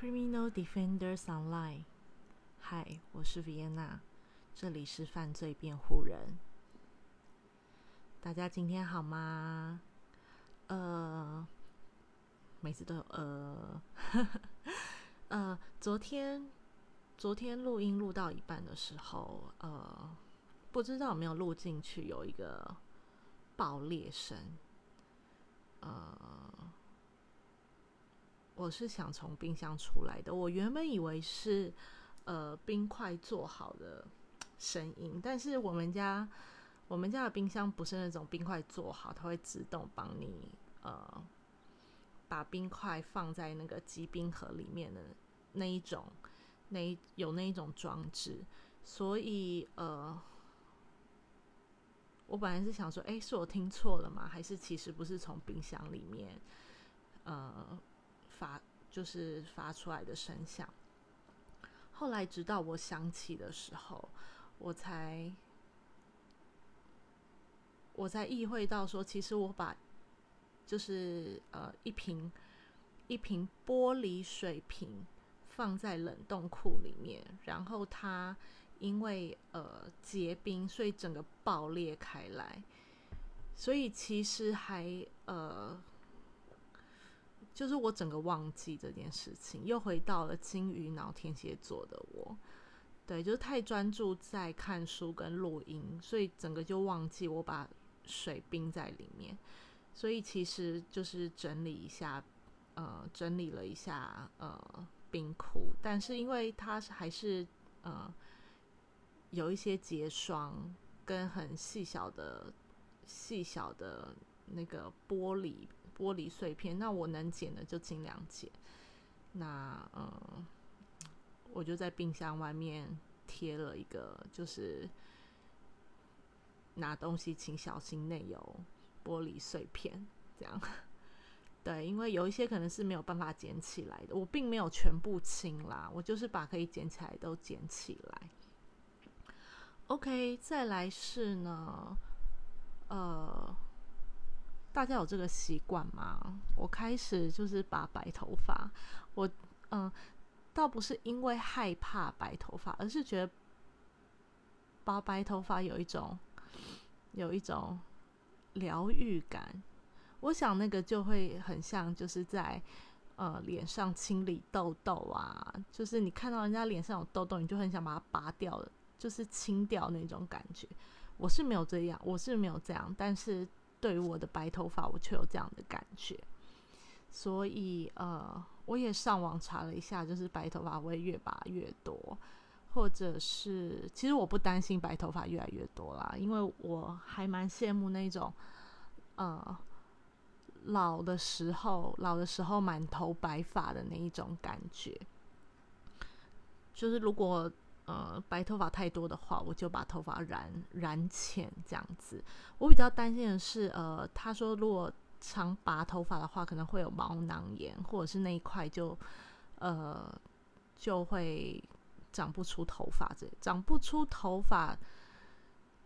Criminal Defenders Online，嗨，我是 Vienna，这里是犯罪辩护人。大家今天好吗？呃，每次都有呃，呃，昨天昨天录音录到一半的时候，呃，不知道有没有录进去，有一个爆裂声，呃。我是想从冰箱出来的。我原本以为是呃冰块做好的声音，但是我们家我们家的冰箱不是那种冰块做好，它会自动帮你呃把冰块放在那个机冰盒里面的那一种，那有那一种装置。所以呃，我本来是想说，哎，是我听错了吗？还是其实不是从冰箱里面呃？发就是发出来的声响。后来直到我想起的时候，我才我才意会到说，其实我把就是呃一瓶一瓶玻璃水瓶放在冷冻库里面，然后它因为呃结冰，所以整个爆裂开来，所以其实还呃。就是我整个忘记这件事情，又回到了金鱼脑天蝎座的我，对，就是太专注在看书跟录音，所以整个就忘记我把水冰在里面，所以其实就是整理一下，呃，整理了一下呃冰库，但是因为它还是呃有一些结霜跟很细小的细小的那个玻璃。玻璃碎片，那我能捡的就尽量捡。那嗯，我就在冰箱外面贴了一个，就是拿东西请小心内有玻璃碎片，这样。对，因为有一些可能是没有办法捡起来的，我并没有全部清啦，我就是把可以捡起来都捡起来。OK，再来是呢，呃。大家有这个习惯吗？我开始就是拔白头发，我嗯，倒不是因为害怕白头发，而是觉得拔白头发有一种有一种疗愈感。我想那个就会很像，就是在呃脸上清理痘痘啊，就是你看到人家脸上有痘痘，你就很想把它拔掉，就是清掉那种感觉。我是没有这样，我是没有这样，但是。对于我的白头发，我却有这样的感觉，所以呃，我也上网查了一下，就是白头发会越拔越多，或者是其实我不担心白头发越来越多啦，因为我还蛮羡慕那种呃老的时候，老的时候满头白发的那一种感觉，就是如果。呃，白头发太多的话，我就把头发染染浅这样子。我比较担心的是，呃，他说如果常拔头发的话，可能会有毛囊炎，或者是那一块就呃就会长不出头发。这长不出头发，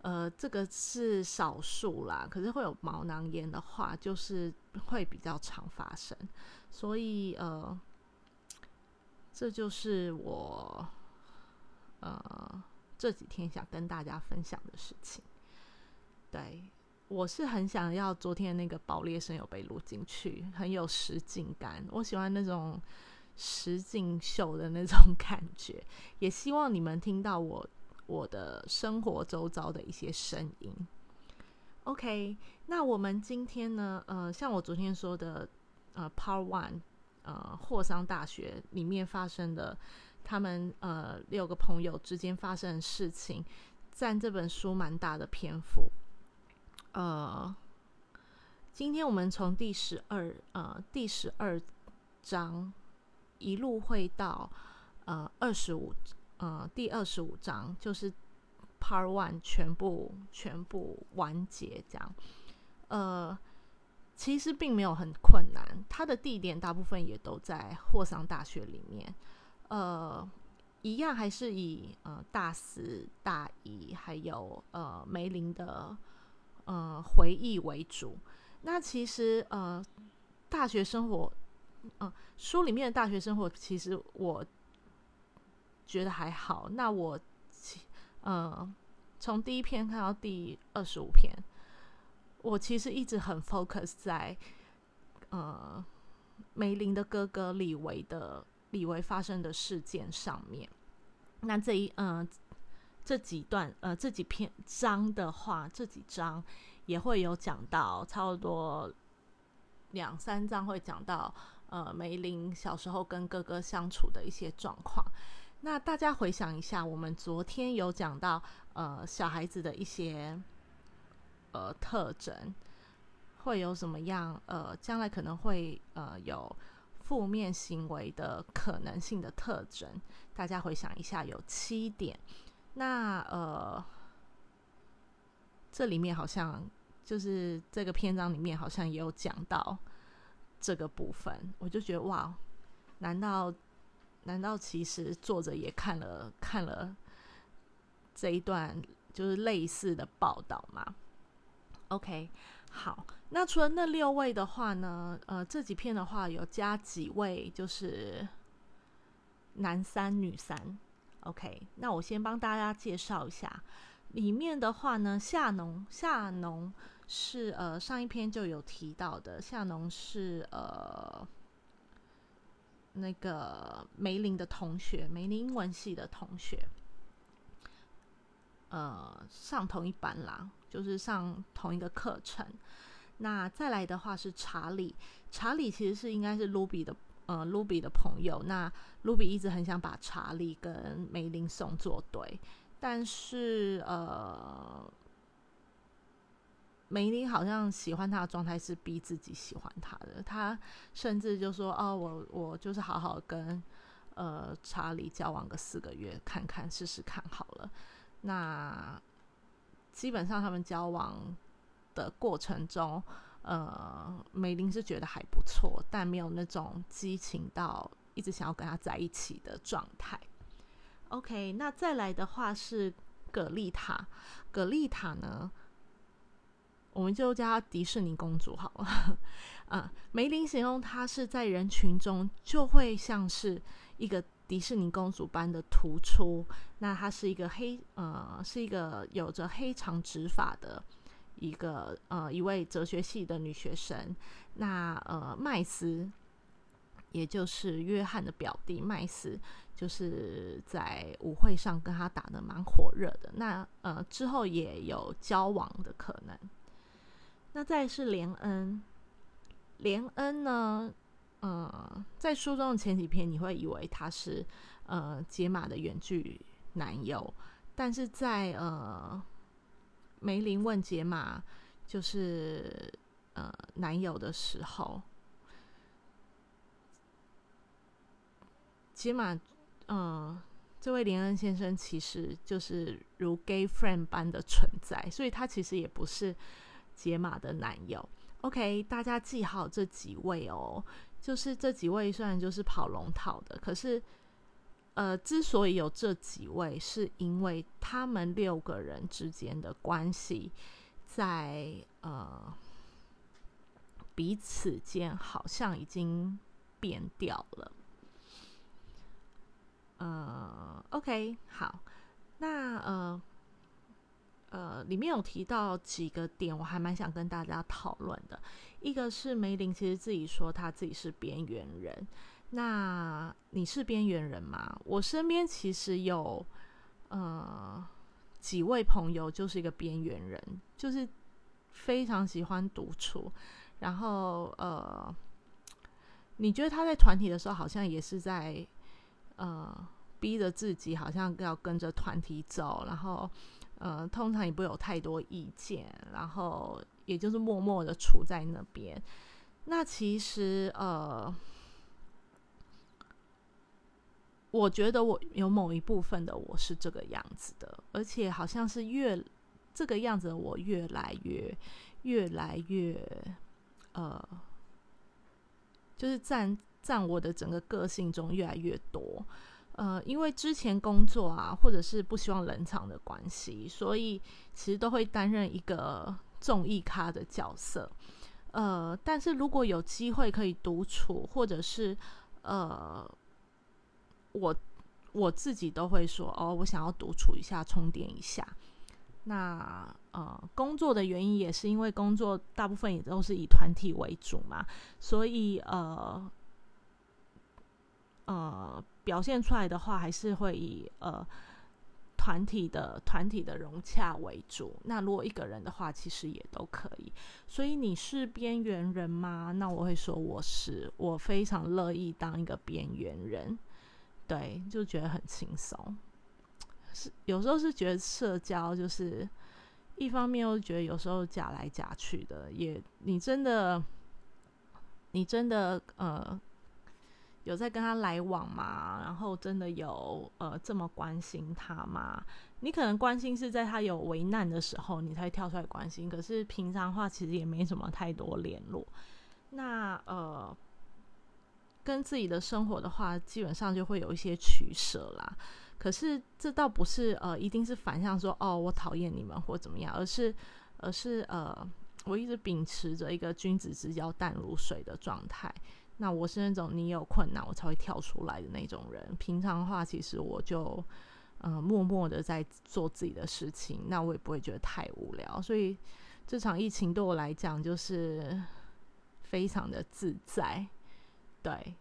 呃，这个是少数啦。可是会有毛囊炎的话，就是会比较常发生。所以呃，这就是我。呃，这几天想跟大家分享的事情，对我是很想要昨天那个爆裂声有被录进去，很有实景感。我喜欢那种实景秀的那种感觉，也希望你们听到我我的生活周遭的一些声音。OK，那我们今天呢，呃，像我昨天说的，呃，Part One，呃，霍桑大学里面发生的。他们呃六个朋友之间发生的事情，占这本书蛮大的篇幅。呃，今天我们从第十二呃第十二章一路会到呃二十五呃第二十五章，就是 Part One 全部全部完结这样。呃，其实并没有很困难，它的地点大部分也都在霍桑大学里面。呃，一样还是以呃大四、大一还有呃梅林的呃回忆为主。那其实呃大学生活嗯，书里面的大学生活，其实我觉得还好。那我，嗯，从第一篇看到第二十五篇，我其实一直很 focus 在，呃，梅林的哥哥李维的李维发生的事件上面。那这一，嗯，这几段，呃，这几篇章的话，这几章也会有讲到，差不多两三章会讲到。呃，梅林小时候跟哥哥相处的一些状况，那大家回想一下，我们昨天有讲到呃小孩子的一些呃特征，会有什么样呃将来可能会呃有负面行为的可能性的特征，大家回想一下，有七点。那呃这里面好像就是这个篇章里面好像也有讲到。这个部分，我就觉得哇，难道难道其实作者也看了看了这一段就是类似的报道吗？OK，好，那除了那六位的话呢，呃，这几篇的话有加几位就是男三女三，OK，那我先帮大家介绍一下，里面的话呢，夏农夏农。是呃，上一篇就有提到的，夏农是呃那个梅林的同学，梅林英文系的同学，呃，上同一班啦，就是上同一个课程。那再来的话是查理，查理其实是应该是卢比的呃卢比的朋友。那卢比一直很想把查理跟梅林送作对，但是呃。梅林好像喜欢他的状态是逼自己喜欢他的，他甚至就说：“哦，我我就是好好跟呃查理交往个四个月，看看试试看好了。”那基本上他们交往的过程中，呃，梅林是觉得还不错，但没有那种激情到一直想要跟他在一起的状态。OK，那再来的话是葛丽塔，葛丽塔呢？我们就叫她迪士尼公主好了。嗯，梅林形容她是在人群中就会像是一个迪士尼公主般的突出。那她是一个黑呃，是一个有着黑长直发的一个呃一位哲学系的女学生。那呃麦斯，也就是约翰的表弟麦斯，就是在舞会上跟他打的蛮火热的。那呃之后也有交往的可能。那再是连恩，连恩呢？呃，在书中的前几篇，你会以为他是呃杰玛的远距男友，但是在呃梅林问杰玛就是呃男友的时候，杰玛嗯，这位林恩先生其实就是如 gay friend 般的存在，所以他其实也不是。解码的男友，OK，大家记好这几位哦。就是这几位虽然就是跑龙套的，可是，呃，之所以有这几位，是因为他们六个人之间的关系，在呃彼此间好像已经变掉了。呃，OK，好，那呃。呃，里面有提到几个点，我还蛮想跟大家讨论的。一个是梅林其实自己说他自己是边缘人，那你是边缘人吗？我身边其实有呃几位朋友就是一个边缘人，就是非常喜欢独处，然后呃，你觉得他在团体的时候好像也是在呃逼着自己，好像要跟着团体走，然后。呃，通常也不会有太多意见，然后也就是默默的处在那边。那其实呃，我觉得我有某一部分的我是这个样子的，而且好像是越这个样子，我越来越越来越呃，就是占占我的整个个性中越来越多。呃，因为之前工作啊，或者是不希望冷场的关系，所以其实都会担任一个综艺咖的角色。呃，但是如果有机会可以独处，或者是呃，我我自己都会说，哦，我想要独处一下，充电一下。那呃，工作的原因也是因为工作大部分也都是以团体为主嘛，所以呃呃，表现出来的话还是会以呃团体的团体的融洽为主。那如果一个人的话，其实也都可以。所以你是边缘人吗？那我会说我是，我非常乐意当一个边缘人，对，就觉得很轻松。是有时候是觉得社交就是一方面，又觉得有时候假来假去的，也你真的你真的呃有在跟他来往吗？然后真的有呃这么关心他吗？你可能关心是在他有危难的时候，你才跳出来关心。可是平常话其实也没什么太多联络。那呃跟自己的生活的话，基本上就会有一些取舍啦。可是这倒不是呃，一定是反向说哦，我讨厌你们或怎么样，而是而是呃，我一直秉持着一个君子之交淡如水的状态。那我是那种你有困难我才会跳出来的那种人。平常的话，其实我就嗯默默的在做自己的事情，那我也不会觉得太无聊。所以这场疫情对我来讲就是非常的自在，对，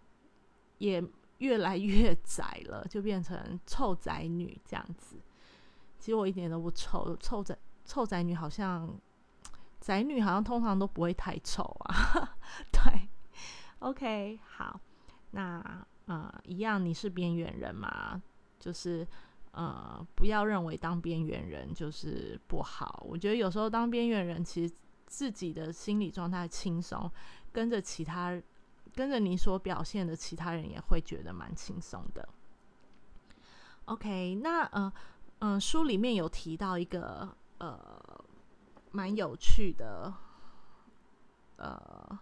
也。越来越宅了，就变成臭宅女这样子。其实我一点都不臭，臭宅臭宅女好像宅女好像通常都不会太臭啊。对，OK，好，那呃一样，你是边缘人嘛？就是呃不要认为当边缘人就是不好。我觉得有时候当边缘人，其实自己的心理状态轻松，跟着其他。跟着你所表现的，其他人也会觉得蛮轻松的。OK，那呃嗯，书里面有提到一个呃蛮有趣的呃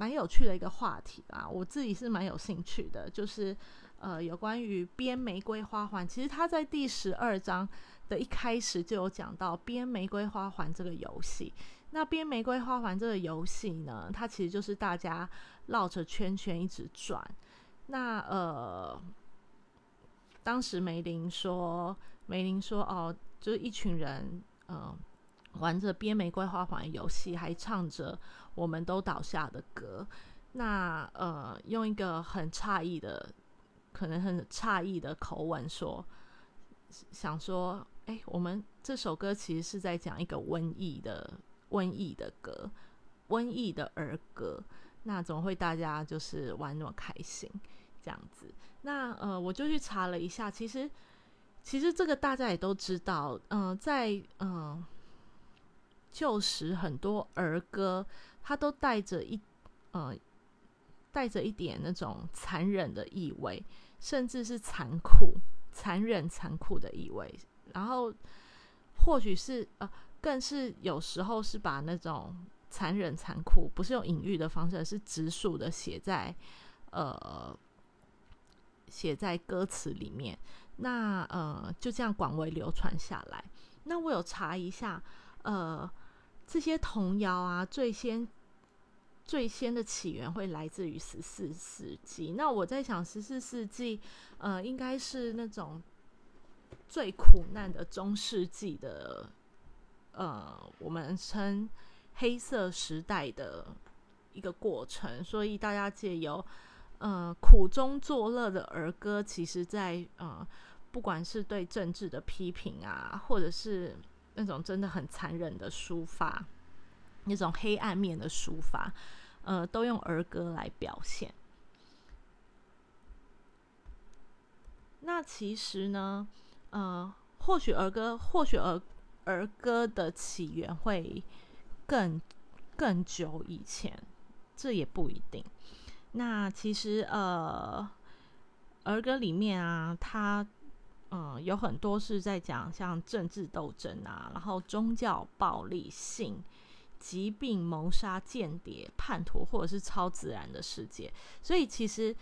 蛮有趣的一个话题啊，我自己是蛮有兴趣的，就是呃有关于编玫瑰花环。其实他在第十二章的一开始就有讲到编玫瑰花环这个游戏。那编玫瑰花环这个游戏呢，它其实就是大家绕着圈圈一直转。那呃，当时梅林说，梅林说哦，就是一群人呃玩着编玫瑰花环游戏，还唱着我们都倒下的歌。那呃，用一个很诧异的，可能很诧异的口吻说，想说，哎，我们这首歌其实是在讲一个瘟疫的。瘟疫的歌，瘟疫的儿歌，那怎么会大家就是玩那么开心这样子？那呃，我就去查了一下，其实其实这个大家也都知道，嗯，在嗯旧时很多儿歌，它都带着一呃带着一点那种残忍的意味，甚至是残酷、残忍、残酷的意味，然后或许是呃。更是有时候是把那种残忍、残酷，不是用隐喻的方式，是直述的写在呃写在歌词里面。那呃就这样广为流传下来。那我有查一下，呃这些童谣啊，最先最先的起源会来自于十四世纪。那我在想，十四世纪呃应该是那种最苦难的中世纪的。呃，我们称黑色时代的一个过程，所以大家借由呃苦中作乐的儿歌，其实在呃不管是对政治的批评啊，或者是那种真的很残忍的书法，那种黑暗面的书法，呃，都用儿歌来表现。那其实呢，呃，或许儿歌，或许儿。儿歌的起源会更更久以前，这也不一定。那其实呃，儿歌里面啊，它嗯有很多是在讲像政治斗争啊，然后宗教暴力、性、疾病、谋杀、间谍、叛徒，或者是超自然的世界。所以其实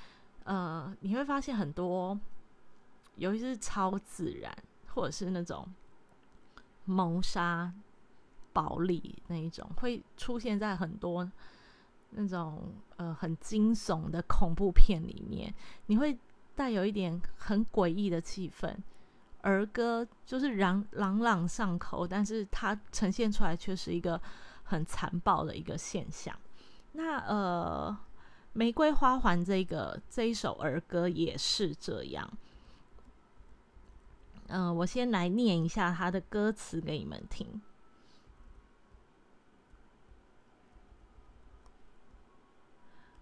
呃，你会发现很多，尤其是超自然，或者是那种。谋杀、暴力那一种，会出现在很多那种呃很惊悚的恐怖片里面，你会带有一点很诡异的气氛。儿歌就是朗朗朗上口，但是它呈现出来却是一个很残暴的一个现象。那呃，玫瑰花环这个这一首儿歌也是这样。嗯，我先来念一下它的歌词给你们听。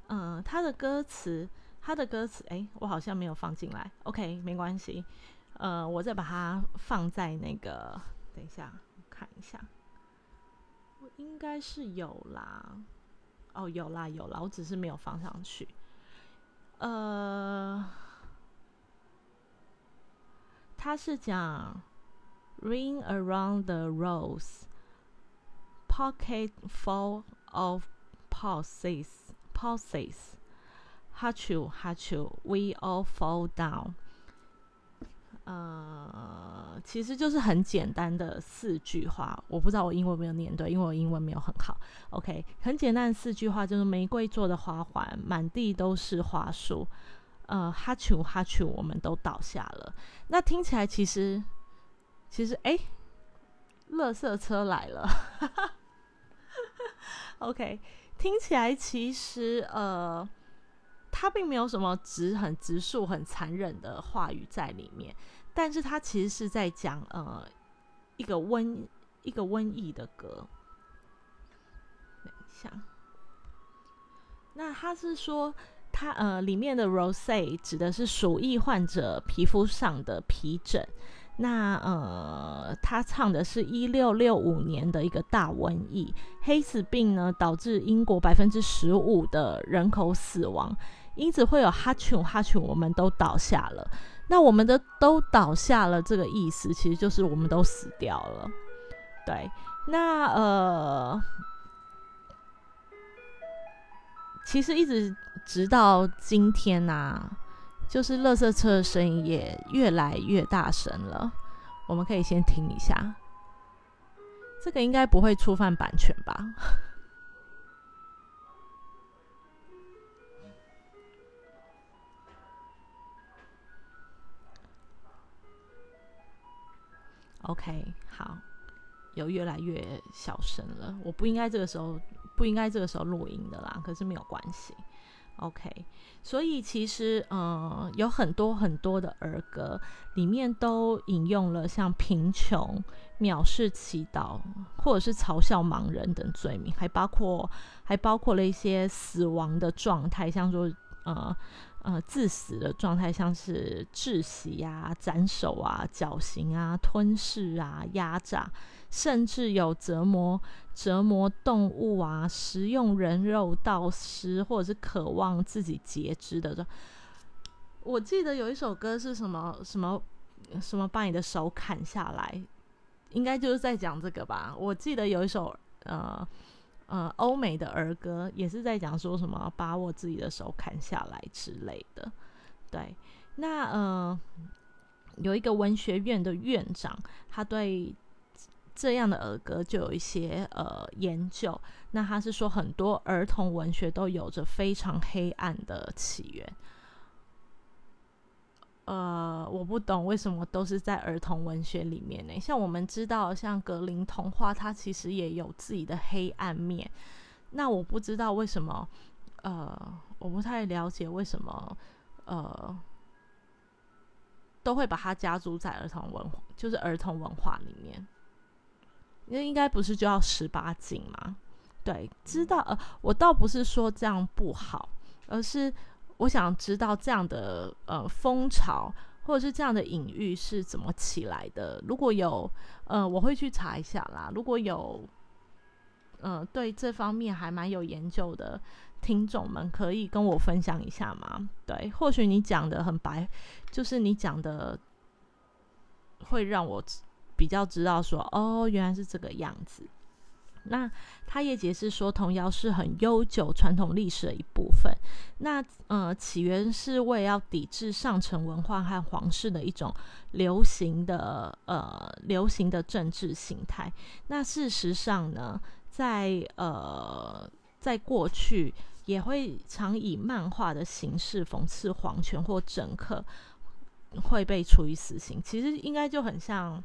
嗯，它的歌词，它的歌词，哎，我好像没有放进来。OK，没关系。呃，我再把它放在那个，等一下看一下，我应该是有啦。哦，有啦，有啦，我只是没有放上去。呃。他是讲 ring around the rose, pocket full of pulses, pulses. Hachu, hachu, we all fall down. 呃，其实就是很简单的四句话。我不知道我英文没有念对，因为我英文没有很好。OK，很简单的四句话就是玫瑰做的花环，满地都是花束。呃，哈丘哈丘，我们都倒下了。那听起来其实，其实哎，垃圾车来了。OK，听起来其实呃，他并没有什么直很直述、很残忍的话语在里面，但是他其实是在讲呃一个瘟一个瘟疫的歌。等一下，那他是说。他呃，里面的 rose 指的是鼠疫患者皮肤上的皮疹。那呃，他唱的是一六六五年的一个大瘟疫，黑死病呢导致英国百分之十五的人口死亡，因此会有哈群哈群，我们都倒下了。那我们的都倒下了，这个意思其实就是我们都死掉了。对，那呃。其实一直直到今天呐，就是垃圾车的声音也越来越大声了。我们可以先听一下，这个应该不会触犯版权吧？OK，好，有越来越小声了。我不应该这个时候。不应该这个时候录音的啦，可是没有关系，OK。所以其实，嗯，有很多很多的儿歌里面都引用了像贫穷、藐视祈祷，或者是嘲笑盲人等罪名，还包括还包括了一些死亡的状态，像说，呃呃，致死的状态，像是窒息啊、斩首啊、绞刑啊、吞噬啊、压榨。甚至有折磨、折磨动物啊，食用人肉、盗尸，或者是渴望自己截肢的。我记得有一首歌是什么什么什么，把你的手砍下来，应该就是在讲这个吧。我记得有一首呃呃欧美的儿歌，也是在讲说什么把我自己的手砍下来之类的。对，那呃有一个文学院的院长，他对。这样的儿歌就有一些呃研究，那他是说很多儿童文学都有着非常黑暗的起源。呃，我不懂为什么都是在儿童文学里面呢？像我们知道，像格林童话，它其实也有自己的黑暗面。那我不知道为什么，呃，我不太了解为什么，呃，都会把它加注在儿童文，就是儿童文化里面。那应该不是就要十八禁吗？对，知道呃，我倒不是说这样不好，而是我想知道这样的呃风潮或者是这样的隐喻是怎么起来的。如果有呃，我会去查一下啦。如果有呃对这方面还蛮有研究的听众们，可以跟我分享一下吗？对，或许你讲的很白，就是你讲的会让我。比较知道说哦，原来是这个样子。那他也解释说，童谣是很悠久传统历史的一部分。那呃，起源是为要抵制上层文化和皇室的一种流行的呃流行的政治形态。那事实上呢，在呃在过去也会常以漫画的形式讽刺皇权或政客会被处以死刑。其实应该就很像，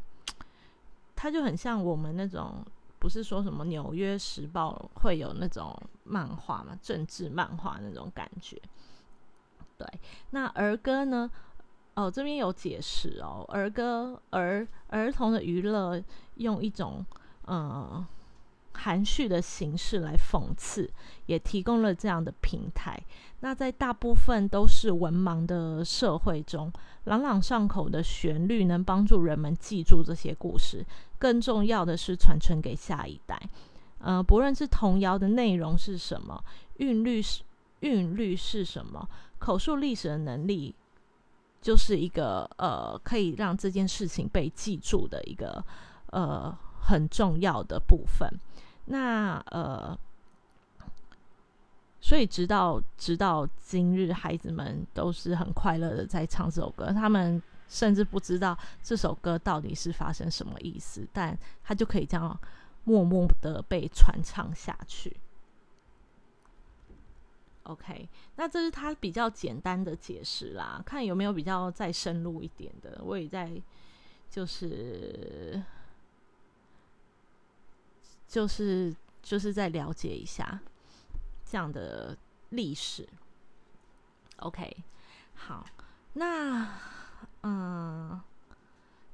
他就很像我们那种。不是说什么《纽约时报》会有那种漫画嘛，政治漫画那种感觉。对，那儿歌呢？哦，这边有解释哦，儿歌儿儿童的娱乐用一种呃。含蓄的形式来讽刺，也提供了这样的平台。那在大部分都是文盲的社会中，朗朗上口的旋律能帮助人们记住这些故事。更重要的是传承给下一代。呃，不论是童谣的内容是什么，韵律是韵律是什么，口述历史的能力，就是一个呃可以让这件事情被记住的一个呃很重要的部分。那呃，所以直到直到今日，孩子们都是很快乐的在唱这首歌。他们甚至不知道这首歌到底是发生什么意思，但他就可以这样默默的被传唱下去。OK，那这是他比较简单的解释啦，看有没有比较再深入一点的。我也在就是。就是就是在了解一下这样的历史。OK，好，那嗯，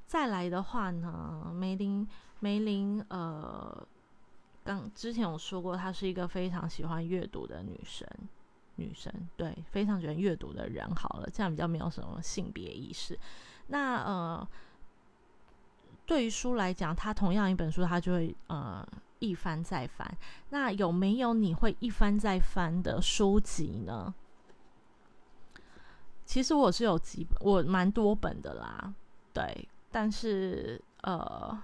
再来的话呢，梅林梅林呃，刚之前我说过，她是一个非常喜欢阅读的女生，女生对，非常喜欢阅读的人。好了，这样比较没有什么性别意识。那呃，对于书来讲，它同样一本书，它就会呃。一翻再翻，那有没有你会一翻再翻的书籍呢？其实我是有几，我蛮多本的啦，对，但是呃。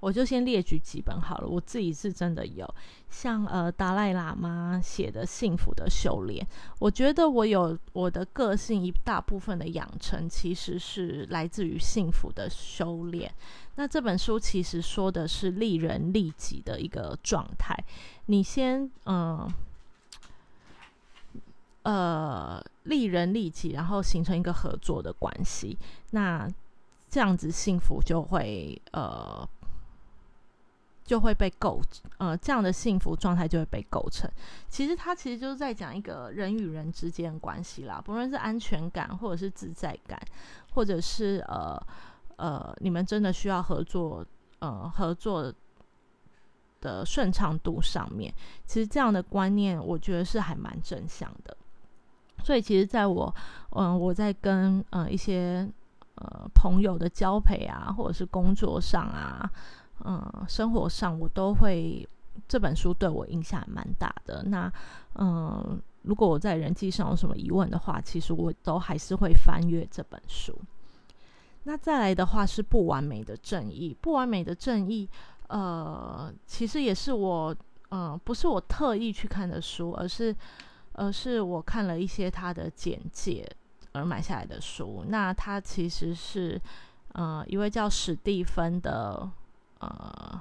我就先列举几本好了，我自己是真的有，像呃达赖喇嘛写的《幸福的修炼》，我觉得我有我的个性一大部分的养成其实是来自于幸福的修炼。那这本书其实说的是利人利己的一个状态，你先嗯呃利人利己，然后形成一个合作的关系，那这样子幸福就会呃。就会被构，呃，这样的幸福状态就会被构成。其实他其实就是在讲一个人与人之间的关系啦，不论是安全感，或者是自在感，或者是呃呃，你们真的需要合作，呃，合作的顺畅度上面，其实这样的观念，我觉得是还蛮正向的。所以，其实在我，嗯，我在跟呃一些呃朋友的交配啊，或者是工作上啊。嗯，生活上我都会这本书对我影响蛮大的。那嗯，如果我在人际上有什么疑问的话，其实我都还是会翻阅这本书。那再来的话是不完美的正义，不完美的正义，呃，其实也是我嗯，不是我特意去看的书，而是而是我看了一些他的简介而买下来的书。那他其实是呃一位叫史蒂芬的。呃，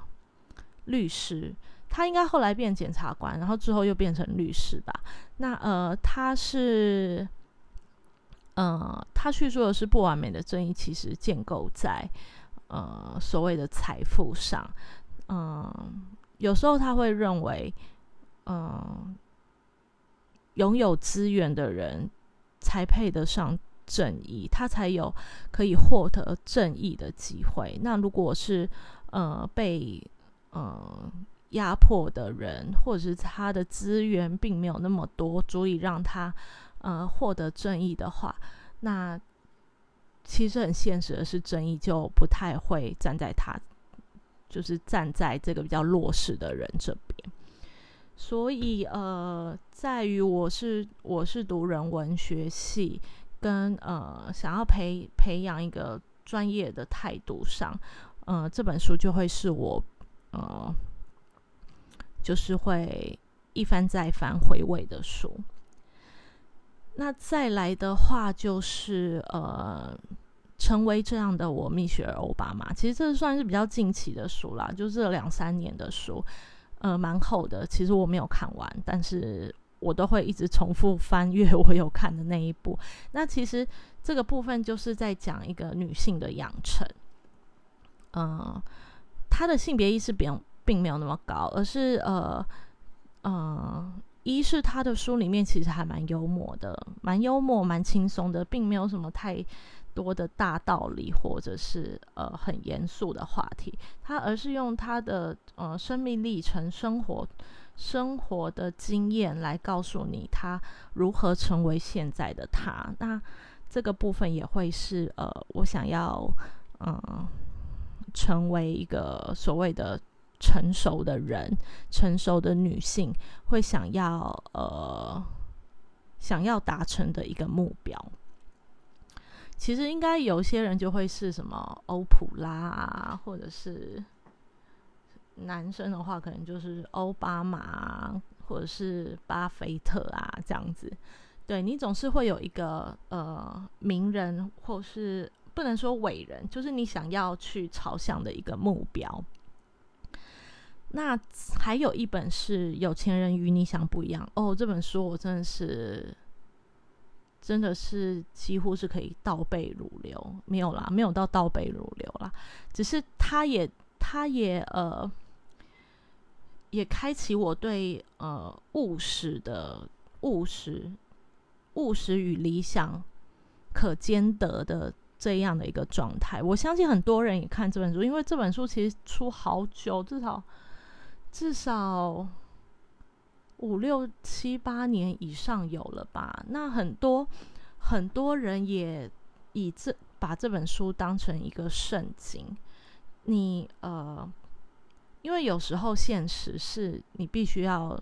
律师，他应该后来变检察官，然后之后又变成律师吧。那呃，他是，呃，他叙述的是不完美的正义，其实建构在呃所谓的财富上。嗯，有时候他会认为，嗯，拥有资源的人才配得上正义，他才有可以获得正义的机会。那如果是呃，被呃压迫的人，或者是他的资源并没有那么多，足以让他呃获得正义的话，那其实很现实的是，正义就不太会站在他，就是站在这个比较弱势的人这边。所以呃，在于我是我是读人文学系，跟呃想要培培养一个专业的态度上。呃，这本书就会是我呃就是会一翻再翻回味的书。那再来的话，就是呃，成为这样的我，蜜雪儿奥巴马。其实这算是比较近期的书啦，就这两三年的书，呃，蛮厚的。其实我没有看完，但是我都会一直重复翻阅我有看的那一部。那其实这个部分就是在讲一个女性的养成，嗯，她的性别意识并并没有那么高，而是呃，嗯。一是她的书里面其实还蛮幽默的，蛮幽默、蛮轻松的，并没有什么太多的大道理或者是呃很严肃的话题。他而是用他的呃生命历程、生活生活的经验来告诉你他如何成为现在的他。那这个部分也会是呃我想要嗯成为一个所谓的。成熟的人，成熟的女性会想要呃想要达成的一个目标，其实应该有些人就会是什么欧普拉啊，或者是男生的话，可能就是奥巴马或者是巴菲特啊这样子。对你总是会有一个呃名人，或是不能说伟人，就是你想要去朝向的一个目标。那还有一本是《有钱人与你想不一样》哦，这本书我真的是，真的是几乎是可以倒背如流，没有啦，没有到倒背如流啦，只是他也，他也呃，也开启我对呃务实的务实、务实与理想可兼得的这样的一个状态。我相信很多人也看这本书，因为这本书其实出好久，至少。至少五六七八年以上有了吧？那很多很多人也以这把这本书当成一个圣经。你呃，因为有时候现实是你必须要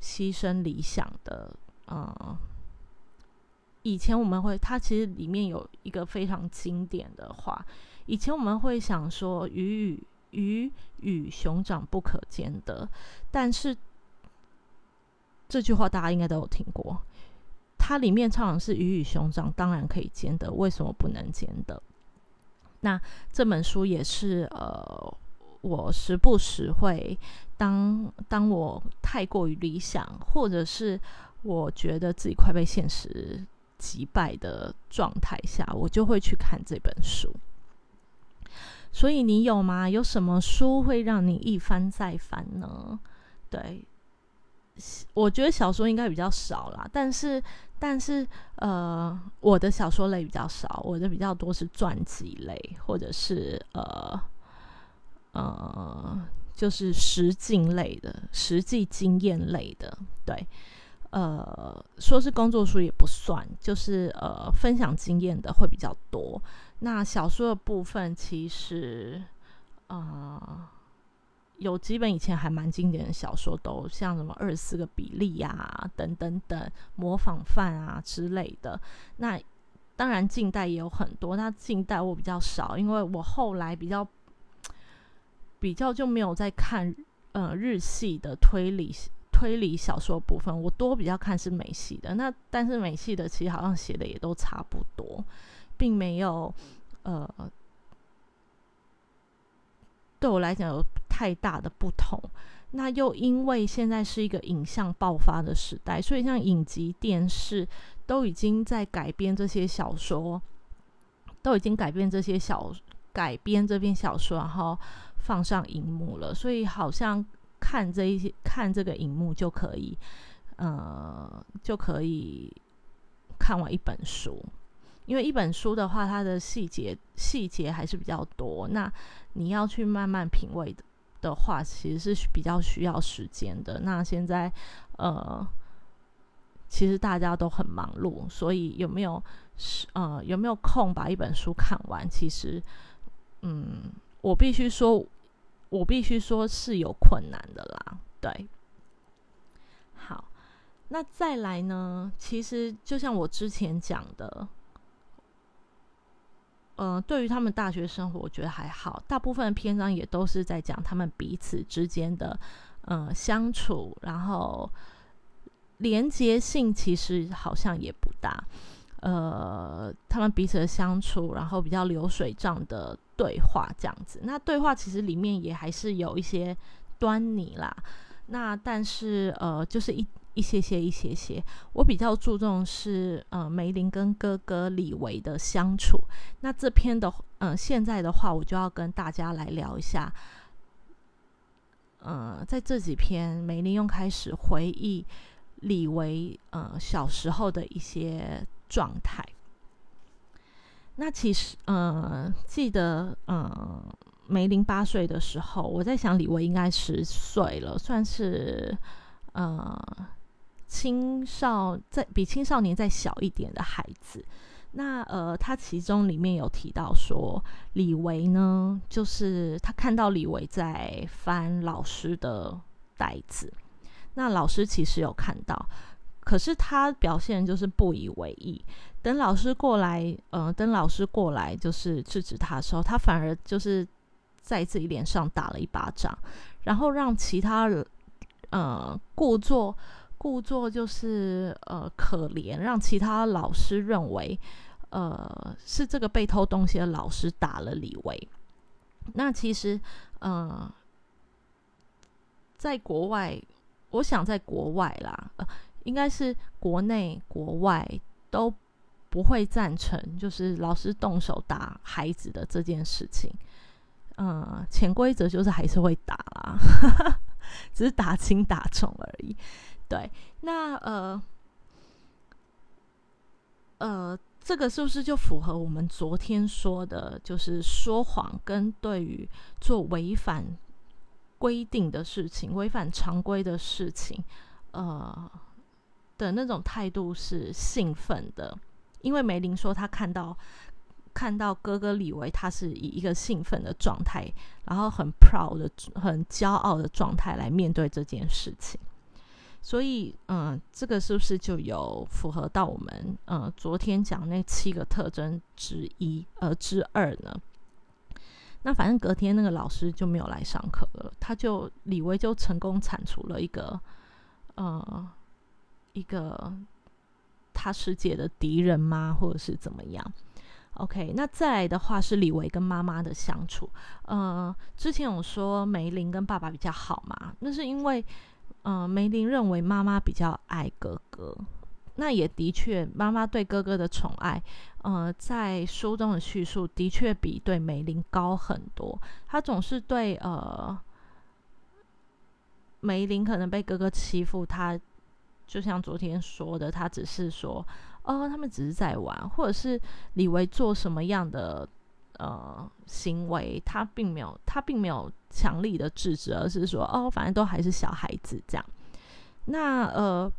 牺牲理想的。嗯，以前我们会，它其实里面有一个非常经典的话。以前我们会想说，鱼与鱼与熊掌不可兼得，但是这句话大家应该都有听过。它里面唱的是鱼与熊掌当然可以兼得，为什么不能兼得？那这本书也是呃，我时不时会当当我太过于理想，或者是我觉得自己快被现实击败的状态下，我就会去看这本书。所以你有吗？有什么书会让你一翻再翻呢？对，我觉得小说应该比较少啦。但是，但是，呃，我的小说类比较少，我的比较多是传记类，或者是呃呃，就是实境类的、实际经验类的。对，呃，说是工作书也不算，就是呃，分享经验的会比较多。那小说的部分，其实，呃，有几本以前还蛮经典的小说，都像什么二十四个比例呀，等等等，模仿犯啊之类的。那当然近代也有很多，那近代我比较少，因为我后来比较比较就没有在看呃日系的推理推理小说部分，我多比较看是美系的。那但是美系的其实好像写的也都差不多。并没有，呃，对我来讲有太大的不同。那又因为现在是一个影像爆发的时代，所以像影集、电视都已经在改编这些小说，都已经改编这些小改编这篇小说，然后放上荧幕了。所以好像看这一些看这个荧幕就可以，呃，就可以看完一本书。因为一本书的话，它的细节细节还是比较多，那你要去慢慢品味的的话，其实是比较需要时间的。那现在，呃，其实大家都很忙碌，所以有没有是呃有没有空把一本书看完？其实，嗯，我必须说，我必须说是有困难的啦。对，好，那再来呢？其实就像我之前讲的。嗯，对于他们大学生活，我觉得还好。大部分的篇章也都是在讲他们彼此之间的，呃相处，然后连接性其实好像也不大。呃，他们彼此的相处，然后比较流水账的对话这样子。那对话其实里面也还是有一些端倪啦。那但是呃，就是一一些些一些些。我比较注重是呃梅林跟哥哥李维的相处。那这篇的嗯，现在的话，我就要跟大家来聊一下。嗯，在这几篇，梅林又开始回忆李维呃小时候的一些。状态。那其实，呃，记得，呃，梅林八岁的时候，我在想李维应该十岁了，算是呃青少在比青少年再小一点的孩子。那呃，他其中里面有提到说，李维呢，就是他看到李维在翻老师的袋子，那老师其实有看到。可是他表现就是不以为意。等老师过来，呃，等老师过来就是制止他的时候，他反而就是在自己脸上打了一巴掌，然后让其他人，呃，故作故作就是呃可怜，让其他老师认为，呃，是这个被偷东西的老师打了李维。那其实，呃，在国外，我想在国外啦，应该是国内国外都不会赞成，就是老师动手打孩子的这件事情。嗯，潜规则就是还是会打啦，只是打轻打重而已。对，那呃呃，这个是不是就符合我们昨天说的，就是说谎跟对于做违反规定的事情、违反常规的事情，呃。的那种态度是兴奋的，因为梅林说他看到看到哥哥李维，他是以一个兴奋的状态，然后很 proud 的、很骄傲的状态来面对这件事情。所以，嗯，这个是不是就有符合到我们嗯昨天讲那七个特征之一呃之二呢？那反正隔天那个老师就没有来上课了，他就李维就成功铲除了一个呃。一个他世界的敌人吗，或者是怎么样？OK，那再来的话是李维跟妈妈的相处。呃，之前有说梅林跟爸爸比较好嘛？那是因为，嗯，梅林认为妈妈比较爱哥哥。那也的确，妈妈对哥哥的宠爱，呃，在书中的叙述的确比对梅林高很多。他总是对呃梅林可能被哥哥欺负，他。就像昨天说的，他只是说，哦，他们只是在玩，或者是李维做什么样的呃行为，他并没有，他并没有强力的制止，而是说，哦，反正都还是小孩子这样。那呃，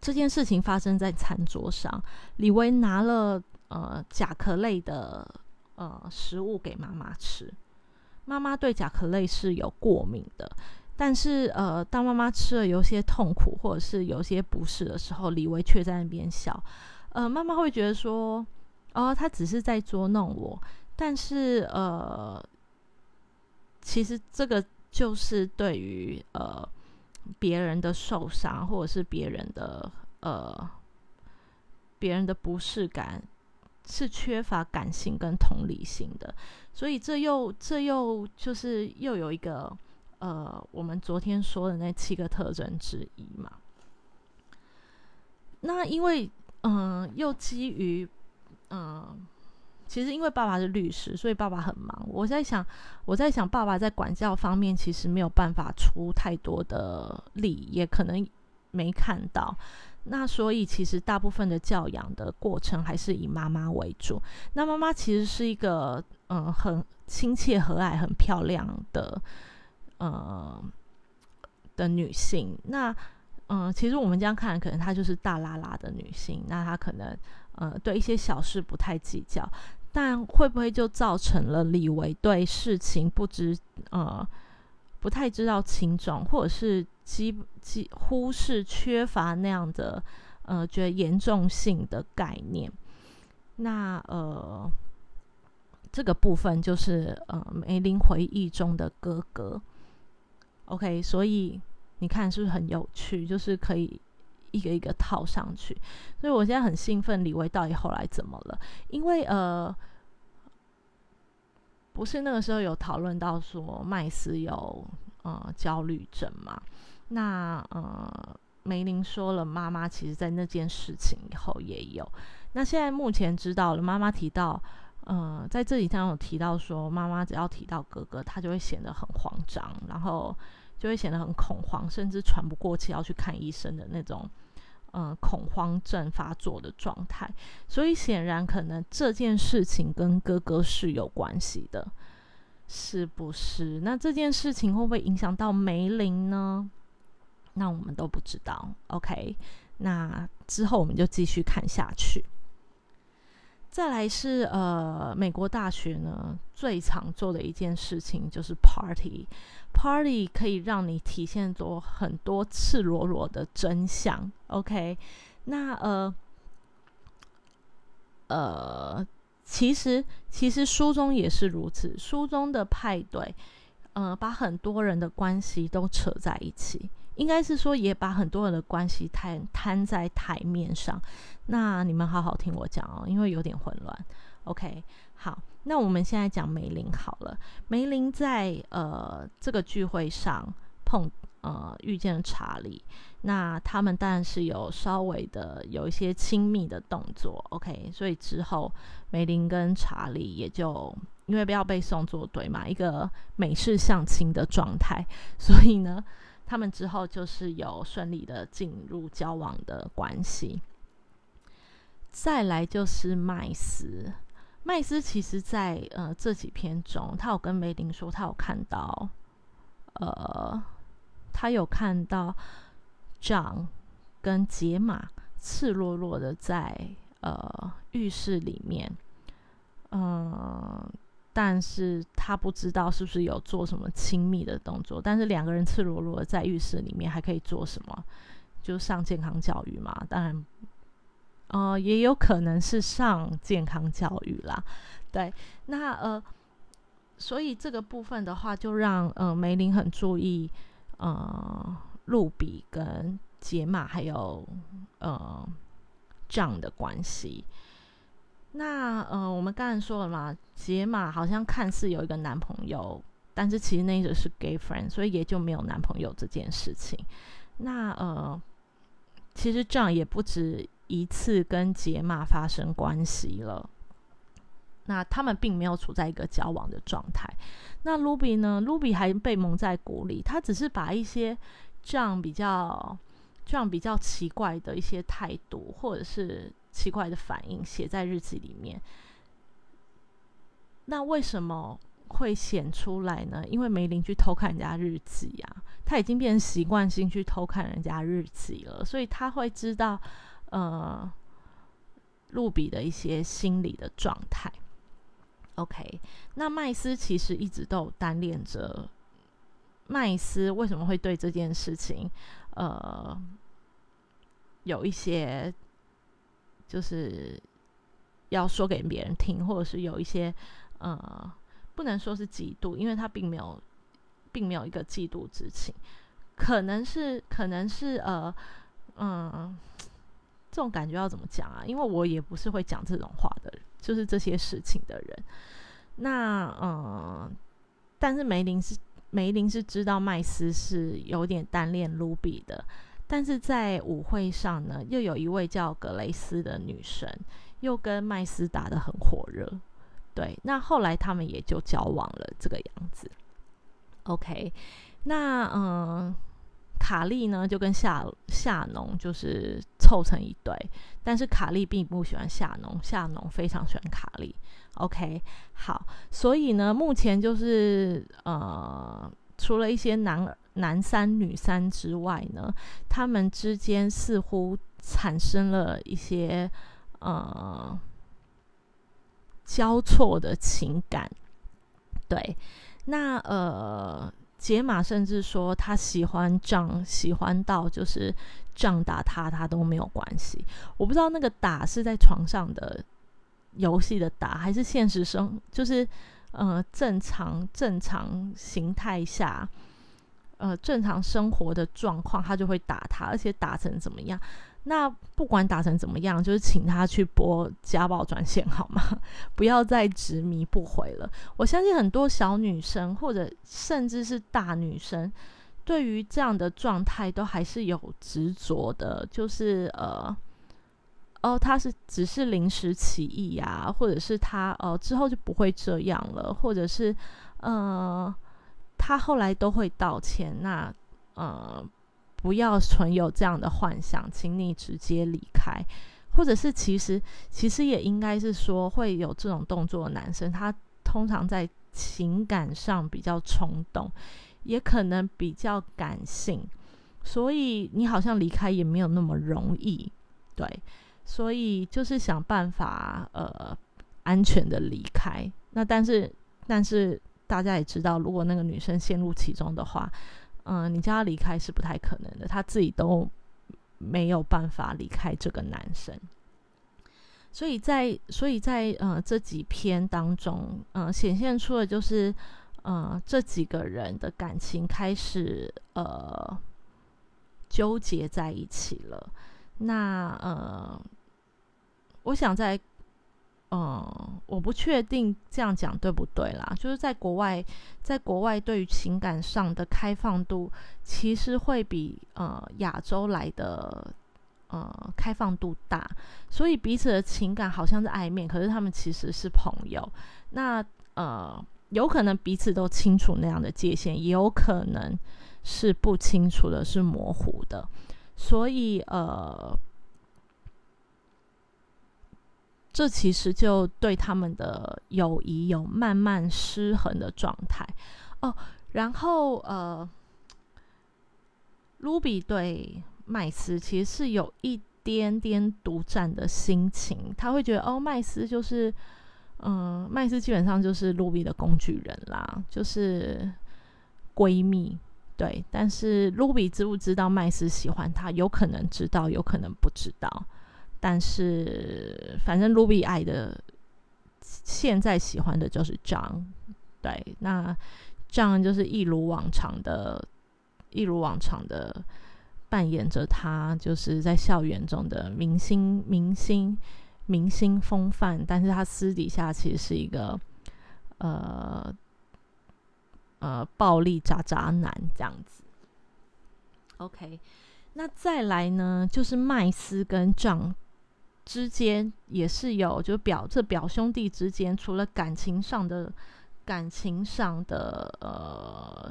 这件事情发生在餐桌上，李维拿了呃甲壳类的呃食物给妈妈吃，妈妈对甲壳类是有过敏的。但是，呃，当妈妈吃了有些痛苦或者是有些不适的时候，李维却在那边笑。呃，妈妈会觉得说，哦，他只是在捉弄我。但是，呃，其实这个就是对于呃别人的受伤或者是别人的呃别人的不适感，是缺乏感性跟同理心的。所以，这又这又就是又有一个。呃，我们昨天说的那七个特征之一嘛。那因为，嗯，又基于，嗯，其实因为爸爸是律师，所以爸爸很忙。我在想，我在想，爸爸在管教方面其实没有办法出太多的力，也可能没看到。那所以，其实大部分的教养的过程还是以妈妈为主。那妈妈其实是一个，嗯，很亲切、和蔼、很漂亮的。呃的女性，那嗯，其实我们这样看，可能她就是大拉拉的女性，那她可能呃对一些小事不太计较，但会不会就造成了李维对事情不知呃不太知道轻重，或者是几几忽视缺乏那样的呃觉得严重性的概念？那呃这个部分就是呃梅林回忆中的哥哥。OK，所以你看是不是很有趣？就是可以一个一个套上去。所以我现在很兴奋，李维到底后来怎么了？因为呃，不是那个时候有讨论到说麦斯有呃焦虑症嘛？那呃，梅林说了，妈妈其实在那件事情以后也有。那现在目前知道了，妈妈提到。嗯，在这里上有提到说，妈妈只要提到哥哥，他就会显得很慌张，然后就会显得很恐慌，甚至喘不过气要去看医生的那种，嗯，恐慌症发作的状态。所以显然可能这件事情跟哥哥是有关系的，是不是？那这件事情会不会影响到梅林呢？那我们都不知道。OK，那之后我们就继续看下去。再来是呃，美国大学呢最常做的一件事情就是 party，party 可以让你体现出很多赤裸裸的真相。OK，那呃呃，其实其实书中也是如此，书中的派对，呃，把很多人的关系都扯在一起。应该是说，也把很多人的关系摊摊在台面上。那你们好好听我讲哦，因为有点混乱。OK，好，那我们现在讲梅林好了。梅林在呃这个聚会上碰呃遇见了查理，那他们当然是有稍微的有一些亲密的动作。OK，所以之后梅林跟查理也就因为不要被送作对嘛，一个美式相亲的状态，所以呢。他们之后就是有顺利的进入交往的关系。再来就是麦斯，麦斯其实在呃这几篇中，他有跟梅林说，他有看到，呃，他有看到长跟杰玛赤裸裸的在呃浴室里面，嗯。但是他不知道是不是有做什么亲密的动作，但是两个人赤裸裸的在浴室里面还可以做什么？就上健康教育嘛？当然，呃，也有可能是上健康教育啦。对，那呃，所以这个部分的话，就让呃梅林很注意呃露比跟杰玛还有呃这样的关系。那呃，我们刚才说了嘛，杰玛好像看似有一个男朋友，但是其实那个是 gay friend，所以也就没有男朋友这件事情。那呃，其实这样也不止一次跟杰玛发生关系了。那他们并没有处在一个交往的状态。那 Ruby 呢？Ruby 还被蒙在鼓里，他只是把一些这样比较这样比较奇怪的一些态度，或者是。奇怪的反应写在日记里面，那为什么会显出来呢？因为梅林去偷看人家日记啊，他已经变成习惯性去偷看人家日记了，所以他会知道呃，露比的一些心理的状态。OK，那麦斯其实一直都有单恋着，麦斯为什么会对这件事情呃有一些？就是要说给别人听，或者是有一些呃，不能说是嫉妒，因为他并没有，并没有一个嫉妒之情，可能是，可能是呃，嗯，这种感觉要怎么讲啊？因为我也不是会讲这种话的，就是这些事情的人。那嗯，但是梅林是梅林是知道麦斯是有点单恋卢比的。但是在舞会上呢，又有一位叫格雷斯的女生，又跟麦斯打得很火热。对，那后来他们也就交往了，这个样子。OK，那嗯，卡利呢就跟夏夏农就是凑成一对，但是卡利并不喜欢夏农，夏农非常喜欢卡利。OK，好，所以呢，目前就是呃，除了一些男。男三女三之外呢，他们之间似乎产生了一些呃交错的情感。对，那呃，杰玛甚至说他喜欢仗，喜欢到就是仗打他，他都没有关系。我不知道那个打是在床上的游戏的打，还是现实生，就是呃正常正常形态下。呃正常生活的状况，他就会打他，而且打成怎么样？那不管打成怎么样，就是请他去拨家暴专线好吗？不要再执迷不悔了。我相信很多小女生或者甚至是大女生，对于这样的状态都还是有执着的，就是呃，哦，他是只是临时起意呀，或者是他呃之后就不会这样了，或者是呃他后来都会道歉，那呃。不要存有这样的幻想，请你直接离开，或者是其实其实也应该是说会有这种动作的男生，他通常在情感上比较冲动，也可能比较感性，所以你好像离开也没有那么容易，对，所以就是想办法呃安全的离开。那但是但是大家也知道，如果那个女生陷入其中的话。嗯，你叫她离开是不太可能的，她自己都没有办法离开这个男生。所以在所以在呃这几篇当中，嗯，显现出的就是，呃，这几个人的感情开始呃纠结在一起了。那呃，我想在。嗯，我不确定这样讲对不对啦。就是在国外，在国外对于情感上的开放度，其实会比呃亚洲来的呃开放度大。所以彼此的情感好像是暧昧，可是他们其实是朋友。那呃，有可能彼此都清楚那样的界限，也有可能是不清楚的，是模糊的。所以呃。这其实就对他们的友谊有慢慢失衡的状态哦。然后呃，卢比对麦斯其实是有一点点独占的心情，他会觉得哦，麦斯就是嗯，麦斯基本上就是卢比的工具人啦，就是闺蜜对。但是卢比知不知道麦斯喜欢他？有可能知道，有可能不知道。但是，反正 Ruby 爱的，现在喜欢的就是 John，对，那 John 就是一如往常的，一如往常的扮演着他就是在校园中的明星、明星、明星风范，但是他私底下其实是一个，呃，呃，暴力渣渣男这样子。OK，那再来呢，就是麦斯跟张。之间也是有，就表这表兄弟之间，除了感情上的感情上的呃，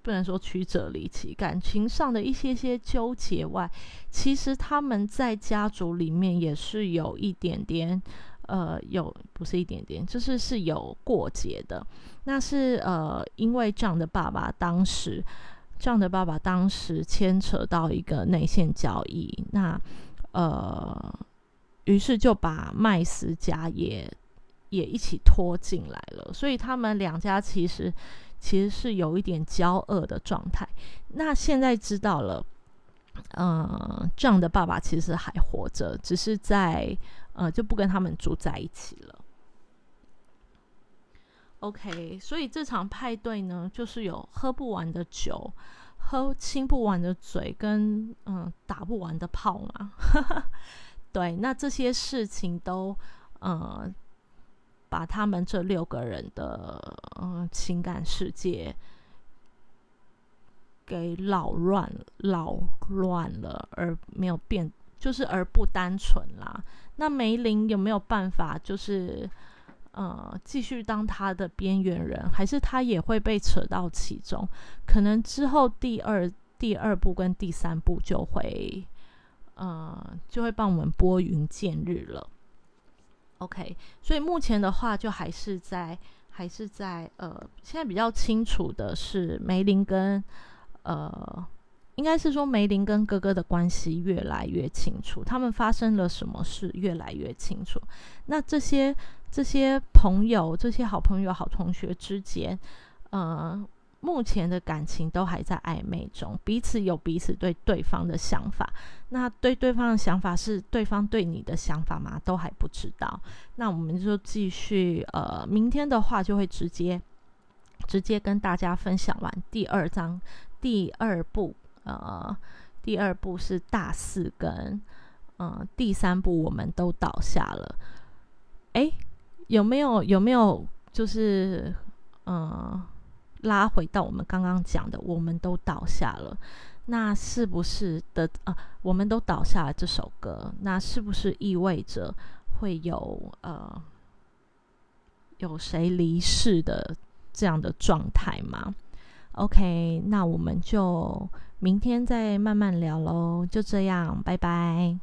不能说曲折离奇，感情上的一些些纠结外，其实他们在家族里面也是有一点点呃，有不是一点点，就是是有过节的。那是呃，因为这样的爸爸当时这样的爸爸当时牵扯到一个内线交易，那。呃，于是就把麦斯家也也一起拖进来了，所以他们两家其实其实是有一点交恶的状态。那现在知道了，嗯，这样的爸爸其实还活着，只是在呃就不跟他们住在一起了。OK，所以这场派对呢，就是有喝不完的酒。喝亲不完的嘴，跟嗯打不完的炮嘛，对，那这些事情都呃把他们这六个人的嗯情感世界给扰乱、扰乱了，而没有变，就是而不单纯啦。那梅林有没有办法，就是？呃，继续当他的边缘人，还是他也会被扯到其中？可能之后第二第二部跟第三部就会，呃，就会帮我们拨云见日了。OK，所以目前的话，就还是在还是在呃，现在比较清楚的是梅林跟呃，应该是说梅林跟哥哥的关系越来越清楚，他们发生了什么事越来越清楚。那这些。这些朋友，这些好朋友、好同学之间，呃，目前的感情都还在暧昧中，彼此有彼此对对方的想法。那对对方的想法是对方对你的想法吗？都还不知道。那我们就继续，呃，明天的话就会直接直接跟大家分享完第二章第二部，呃，第二部是大四跟嗯第三部我们都倒下了。哎，有没有有没有就是嗯拉回到我们刚刚讲的，我们都倒下了，那是不是的啊？我们都倒下了这首歌，那是不是意味着会有呃有谁离世的？这样的状态吗？OK，那我们就明天再慢慢聊喽。就这样，拜拜。